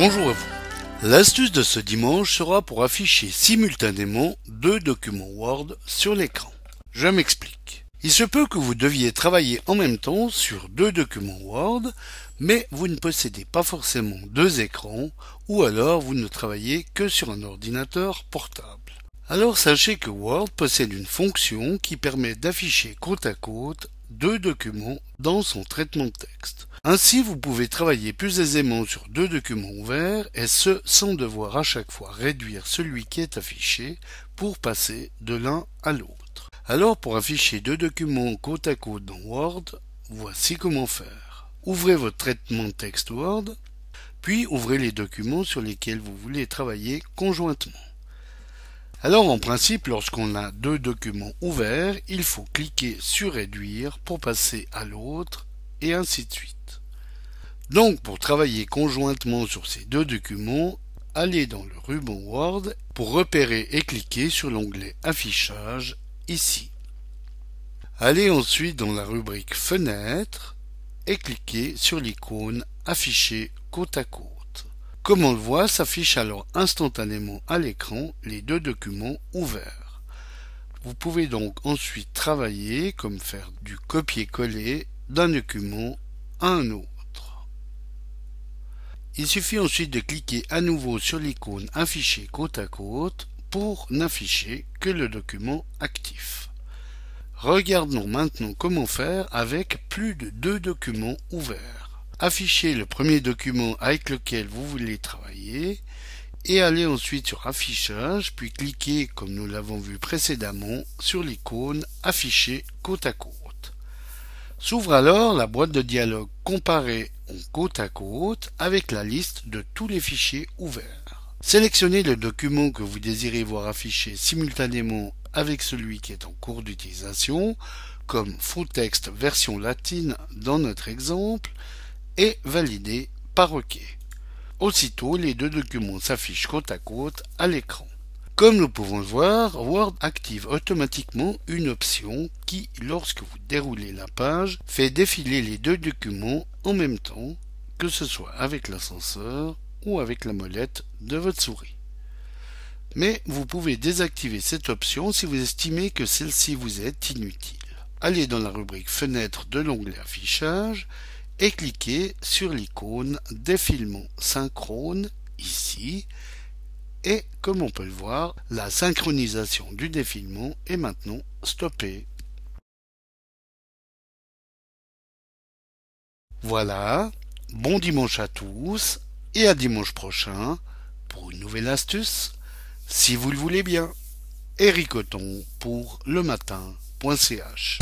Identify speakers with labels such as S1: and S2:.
S1: Bonjour à vous. L'astuce de ce dimanche sera pour afficher simultanément deux documents Word sur l'écran. Je m'explique. Il se peut que vous deviez travailler en même temps sur deux documents Word, mais vous ne possédez pas forcément deux écrans, ou alors vous ne travaillez que sur un ordinateur portable. Alors sachez que Word possède une fonction qui permet d'afficher côte à côte deux documents dans son traitement de texte. Ainsi, vous pouvez travailler plus aisément sur deux documents ouverts et ce sans devoir à chaque fois réduire celui qui est affiché pour passer de l'un à l'autre. Alors pour afficher deux documents côte à côte dans Word, voici comment faire. Ouvrez votre traitement de texte Word, puis ouvrez les documents sur lesquels vous voulez travailler conjointement. Alors en principe, lorsqu'on a deux documents ouverts, il faut cliquer sur Réduire pour passer à l'autre et ainsi de suite. Donc pour travailler conjointement sur ces deux documents, allez dans le ruban Word pour repérer et cliquer sur l'onglet Affichage ici. Allez ensuite dans la rubrique Fenêtre et cliquez sur l'icône Afficher côte à côte. Comme on le voit, s'affichent alors instantanément à l'écran les deux documents ouverts. Vous pouvez donc ensuite travailler comme faire du copier-coller d'un document à un autre. Il suffit ensuite de cliquer à nouveau sur l'icône Afficher côte à côte pour n'afficher que le document actif. Regardons maintenant comment faire avec plus de deux documents ouverts affichez le premier document avec lequel vous voulez travailler et allez ensuite sur affichage puis cliquez comme nous l'avons vu précédemment sur l'icône afficher côte à côte. S'ouvre alors la boîte de dialogue comparée en côte à côte avec la liste de tous les fichiers ouverts. Sélectionnez le document que vous désirez voir affiché simultanément avec celui qui est en cours d'utilisation, comme full text version latine dans notre exemple, et validé par OK. Aussitôt, les deux documents s'affichent côte à côte à l'écran. Comme nous pouvons le voir, Word active automatiquement une option qui, lorsque vous déroulez la page, fait défiler les deux documents en même temps, que ce soit avec l'ascenseur ou avec la molette de votre souris. Mais vous pouvez désactiver cette option si vous estimez que celle-ci vous est inutile. Allez dans la rubrique Fenêtre de l'onglet Affichage et cliquez sur l'icône défilement synchrone ici et comme on peut le voir, la synchronisation du défilement est maintenant stoppée. Voilà, bon dimanche à tous et à dimanche prochain pour une nouvelle astuce, si vous le voulez bien. Eric pour le matin.ch